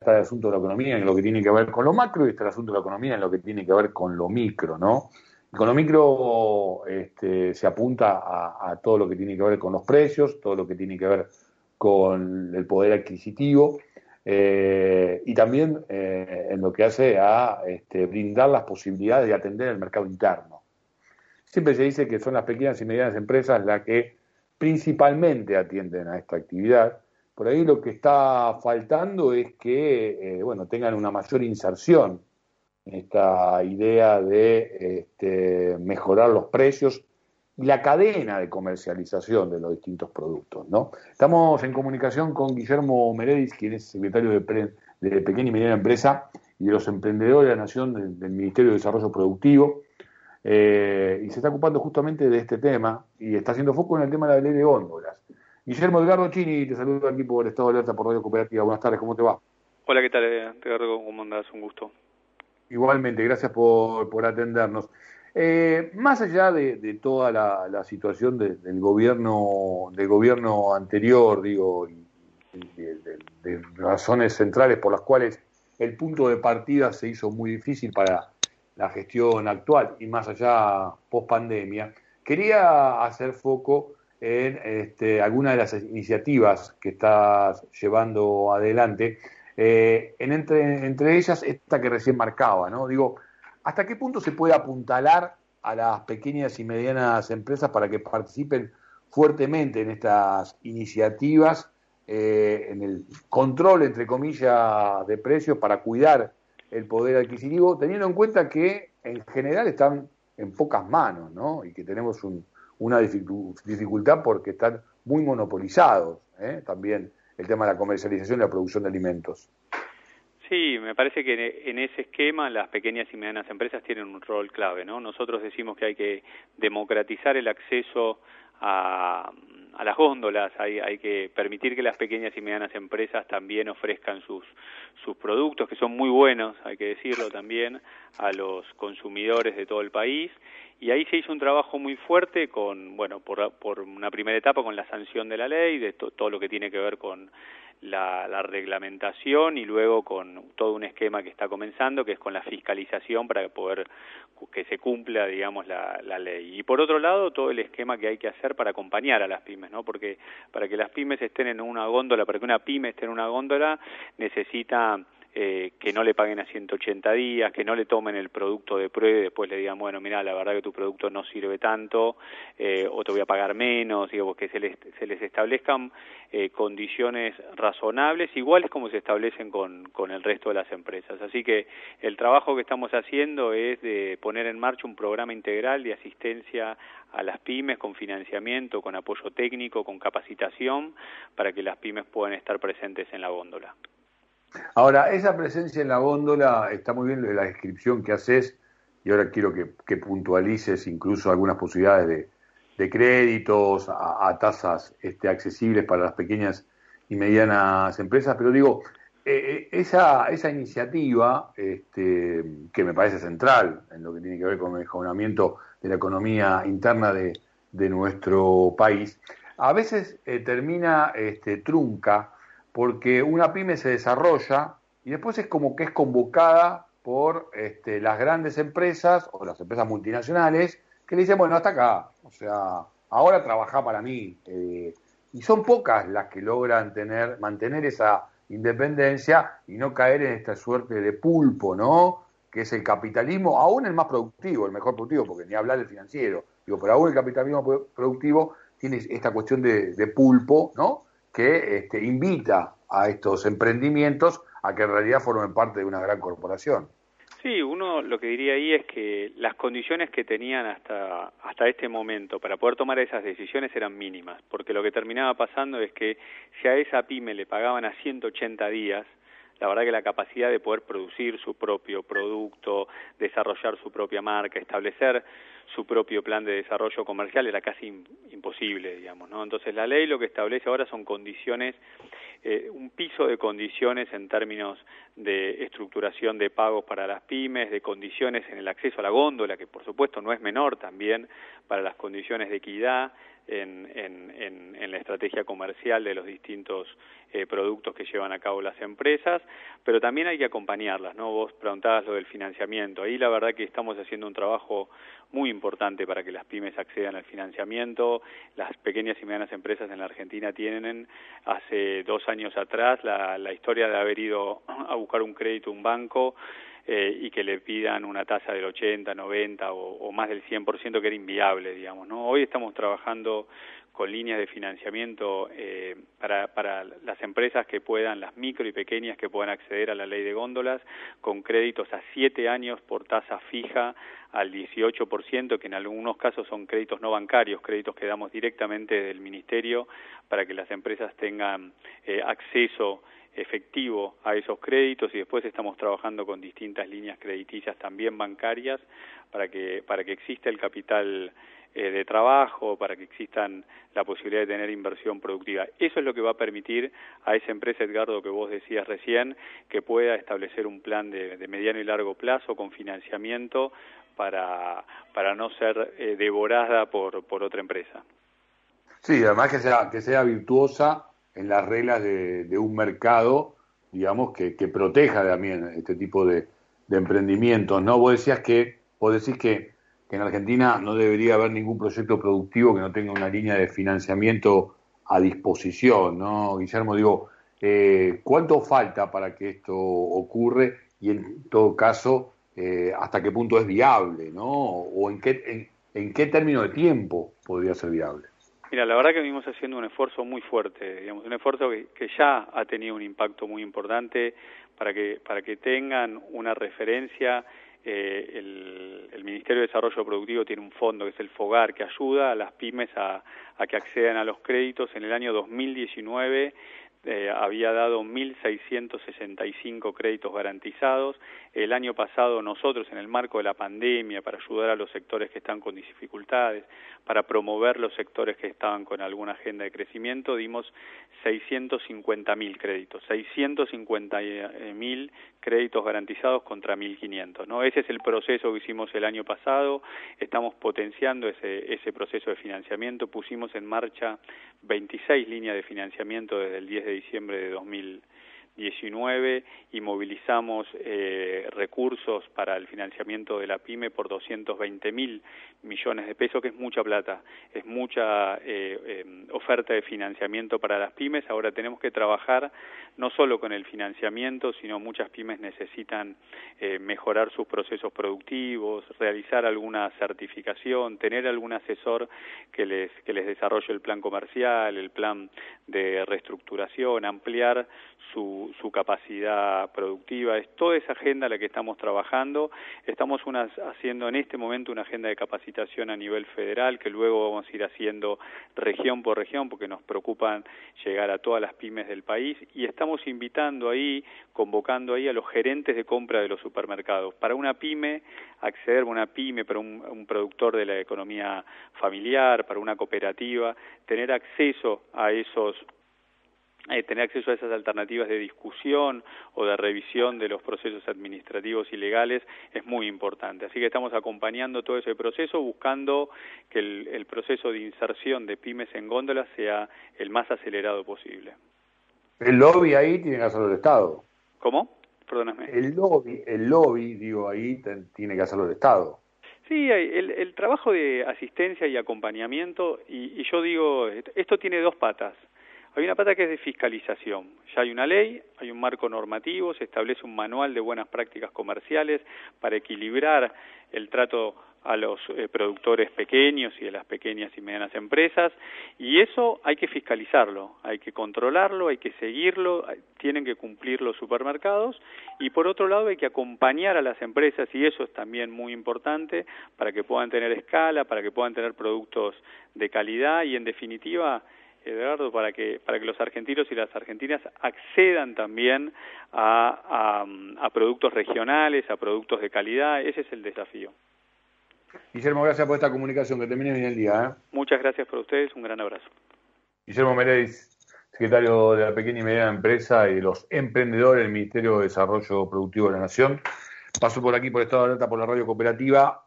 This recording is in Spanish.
está el asunto de la economía en lo que tiene que ver con lo macro y está el asunto de la economía en lo que tiene que ver con lo micro, ¿no? con lo micro este, se apunta a, todo lo que tiene que ver con los precios, todo lo que tiene que ver con el poder adquisitivo eh, y también eh, en lo que hace a este, brindar las posibilidades de atender el mercado interno. Siempre se dice que son las pequeñas y medianas empresas las que principalmente atienden a esta actividad. Por ahí lo que está faltando es que eh, bueno, tengan una mayor inserción esta idea de este, mejorar los precios y la cadena de comercialización de los distintos productos. ¿no? Estamos en comunicación con Guillermo Meredis, quien es secretario de, de Pequeña y Mediana Empresa y de los Emprendedores de la Nación del, Ministerio de Desarrollo Productivo. Eh, y se está ocupando justamente de este tema y está haciendo foco en el tema de la ley de góndolas. Guillermo Edgardo Chini, te saludo aquí por Estado de Alerta por Radio Cooperativa. Buenas tardes, ¿cómo te va? Hola, ¿qué tal, Edgardo? ¿Cómo andás? Un gusto. Igualmente, gracias por, por atendernos. Eh, más allá de, toda la, situación del gobierno del gobierno anterior, digo, y, de, razones centrales por las cuales el punto de partida se hizo muy difícil para la gestión actual y más allá post pandemia, quería hacer foco en este, algunas de las iniciativas que estás llevando adelante eh, en entre, entre ellas, esta que recién marcaba, ¿no? Digo, ¿hasta qué punto se puede apuntalar a las pequeñas y medianas empresas para que participen fuertemente en estas iniciativas, eh, en el control, entre comillas, de precios para cuidar el poder adquisitivo, teniendo en cuenta que en general están en pocas manos, ¿no? Y que tenemos una dificultad porque están muy monopolizados, ¿eh? también el tema de la comercialización y la producción de alimentos. Sí, me parece que en ese esquema las pequeñas y medianas empresas tienen un rol clave, ¿no? Nosotros decimos que hay que democratizar el acceso a, a las góndolas, hay, hay que permitir que las pequeñas y medianas empresas también ofrezcan sus, sus productos, que son muy buenos, hay que decirlo también, a los consumidores de todo el país. Y ahí se hizo un trabajo muy fuerte con, bueno, por, por una primera etapa con la sanción de la ley, de todo lo que tiene que ver con la, la, reglamentación y luego con todo un esquema que está comenzando, que es con la fiscalización para poder que se cumpla, digamos, la, la ley. Y por otro lado, todo el esquema que hay que hacer para acompañar a las pymes, ¿no? Porque para que las pymes estén en una góndola, para que una pyme esté en una góndola, necesita eh, que no le paguen a 180 días, que no le tomen el producto de prueba y después le digan, bueno, mira, la verdad que tu producto no sirve tanto, eh, o te voy a pagar menos, digo, que se les, se les establezcan eh, condiciones razonables, iguales como se establecen con, con el resto de las empresas. Así que el trabajo que estamos haciendo es de poner en marcha un programa integral de asistencia a las pymes con financiamiento, con apoyo técnico, con capacitación, para que las pymes puedan estar presentes en la góndola. Ahora, esa presencia en la góndola está muy bien la descripción que haces y ahora quiero que, puntualices incluso algunas posibilidades de, créditos a, tasas este, accesibles para las pequeñas y medianas empresas, pero digo, eh, eh, esa, esa iniciativa este, que me parece central en lo que tiene que ver con el mejoramiento de la economía interna de, nuestro país, a veces eh, termina este, trunca porque una pyme se desarrolla y después es como que es convocada por este, las grandes empresas o las empresas multinacionales que le dicen, bueno, hasta acá, o sea, ahora trabaja para mí. Eh, y son pocas las que logran tener, mantener esa independencia y no caer en esta suerte de pulpo, ¿no? Que es el capitalismo, aún el más productivo, el mejor productivo, porque ni hablar del financiero. Digo, pero aún el capitalismo productivo tiene esta cuestión de, de pulpo, ¿no? Que este, invita a estos emprendimientos a que en realidad formen parte de una gran corporación. Sí, uno lo que diría ahí es que las condiciones que tenían hasta, hasta este momento para poder tomar esas decisiones eran mínimas, porque lo que terminaba pasando es que si a esa pyme le pagaban a 180 días, la verdad que la capacidad de poder producir su propio producto, desarrollar su propia marca, establecer su propio plan de desarrollo comercial era casi imposible, digamos, ¿no? Entonces la ley lo que establece ahora son condiciones, eh, un piso de condiciones en términos de estructuración de pagos para las pymes, de condiciones en el acceso a la góndola, que por supuesto no es menor también para las condiciones de equidad, en, la estrategia comercial de los distintos eh, productos que llevan a cabo las empresas, pero también hay que acompañarlas, ¿no? Vos preguntabas lo del financiamiento, ahí la verdad que estamos haciendo un trabajo muy importante para que las pymes accedan al financiamiento, las pequeñas y medianas empresas en la Argentina tienen hace dos años atrás la, la historia de haber ido a buscar un crédito un banco, eh, y que le pidan una tasa del 80, 90 o, más del 100% que era inviable, digamos. ¿no? Hoy estamos trabajando con líneas de financiamiento eh, para, para las empresas que puedan, las micro y pequeñas que puedan acceder a la ley de góndolas, con créditos a siete años por tasa fija al 18%, que en algunos casos son créditos no bancarios, créditos que damos directamente del Ministerio para que las empresas tengan eh, acceso efectivo a esos créditos y después estamos trabajando con distintas líneas crediticias también bancarias para que para que exista el capital eh, de trabajo, para que existan la posibilidad de tener inversión productiva. Eso es lo que va a permitir a esa empresa, Edgardo, que vos decías recién, que pueda establecer un plan de, mediano y largo plazo con financiamiento para, para no ser eh, devorada por, por otra empresa. Sí, además que sea, que sea virtuosa en las reglas de, un mercado, digamos, que, proteja también este tipo de, emprendimientos, ¿no? Vos decías que, vos decís que, en Argentina no debería haber ningún proyecto productivo que no tenga una línea de financiamiento a disposición, ¿no? Guillermo, digo, eh, ¿cuánto falta para que esto ocurre y en todo caso, eh, hasta qué punto es viable, ¿no? O en qué, en qué término de tiempo podría ser viable. Mira, la verdad que venimos haciendo un esfuerzo muy fuerte, digamos, un esfuerzo que, ya ha tenido un impacto muy importante para que, para que tengan una referencia. Eh, el, el, Ministerio de Desarrollo Productivo tiene un fondo que es el FOGAR que ayuda a las pymes a, a que accedan a los créditos. En el año 2019 eh, había dado 1.665 créditos garantizados. El año pasado nosotros, en el marco de la pandemia, para ayudar a los sectores que están con dificultades, para promover los sectores que estaban con alguna agenda de crecimiento, dimos 650.000 créditos, 650.000 créditos garantizados contra 1.500. ¿no? Ese es el proceso que hicimos el año pasado, estamos potenciando ese, ese proceso de financiamiento, pusimos en marcha 26 líneas de financiamiento desde el 10 de diciembre de 2019 y movilizamos eh, recursos para el financiamiento de la pyme por 220 mil millones de pesos, que es mucha plata, es mucha eh, em, oferta de financiamiento para las pymes. Ahora tenemos que trabajar no solo con el financiamiento, sino muchas pymes necesitan eh, mejorar sus procesos productivos, realizar alguna certificación, tener algún asesor que les, que les desarrolle el plan comercial, el plan de reestructuración, ampliar su, su capacidad productiva. Es toda esa agenda la que estamos trabajando. Estamos unas, haciendo en este momento una agenda de capacitación a nivel federal que luego vamos a ir haciendo región por región porque nos preocupan llegar a todas las pymes del país y estamos invitando ahí, convocando ahí a los gerentes de compra de los supermercados. Para una pyme, acceder a una pyme, para un productor de la economía familiar, para una cooperativa, tener acceso a esos eh, tener acceso a esas alternativas de discusión o de revisión de los procesos administrativos y legales es muy importante. Así que estamos acompañando todo ese proceso, buscando que el, proceso de inserción de pymes en góndolas sea el más acelerado posible. El lobby ahí tiene que hacerlo el Estado. ¿Cómo? Perdóname. El lobby, el lobby, digo, ahí tiene que hacerlo el Estado. Sí, el, el trabajo de asistencia y acompañamiento, y yo digo, esto tiene dos patas. Hay una pata que es de fiscalización. Ya hay una ley, hay un marco normativo, se establece un manual de buenas prácticas comerciales para equilibrar el trato a los eh, productores pequeños y de las pequeñas y medianas empresas y eso hay que fiscalizarlo, hay que controlarlo, hay que seguirlo, tienen que cumplir los supermercados y por otro lado hay que acompañar a las empresas y eso es también muy importante para que puedan tener escala, para que puedan tener productos de calidad y en definitiva Eduardo, para que, para que los argentinos y las argentinas accedan también a, a, productos regionales, a productos de calidad. Ese es el desafío. Guillermo, gracias por esta comunicación. Que termine bien el día. ¿eh? Muchas gracias por ustedes. Un gran abrazo. Guillermo Meredith, secretario de la Pequeña y Mediana Empresa y de los emprendedores del Ministerio de Desarrollo Productivo de la Nación. Paso por aquí por Estado de Alerta por la radio cooperativa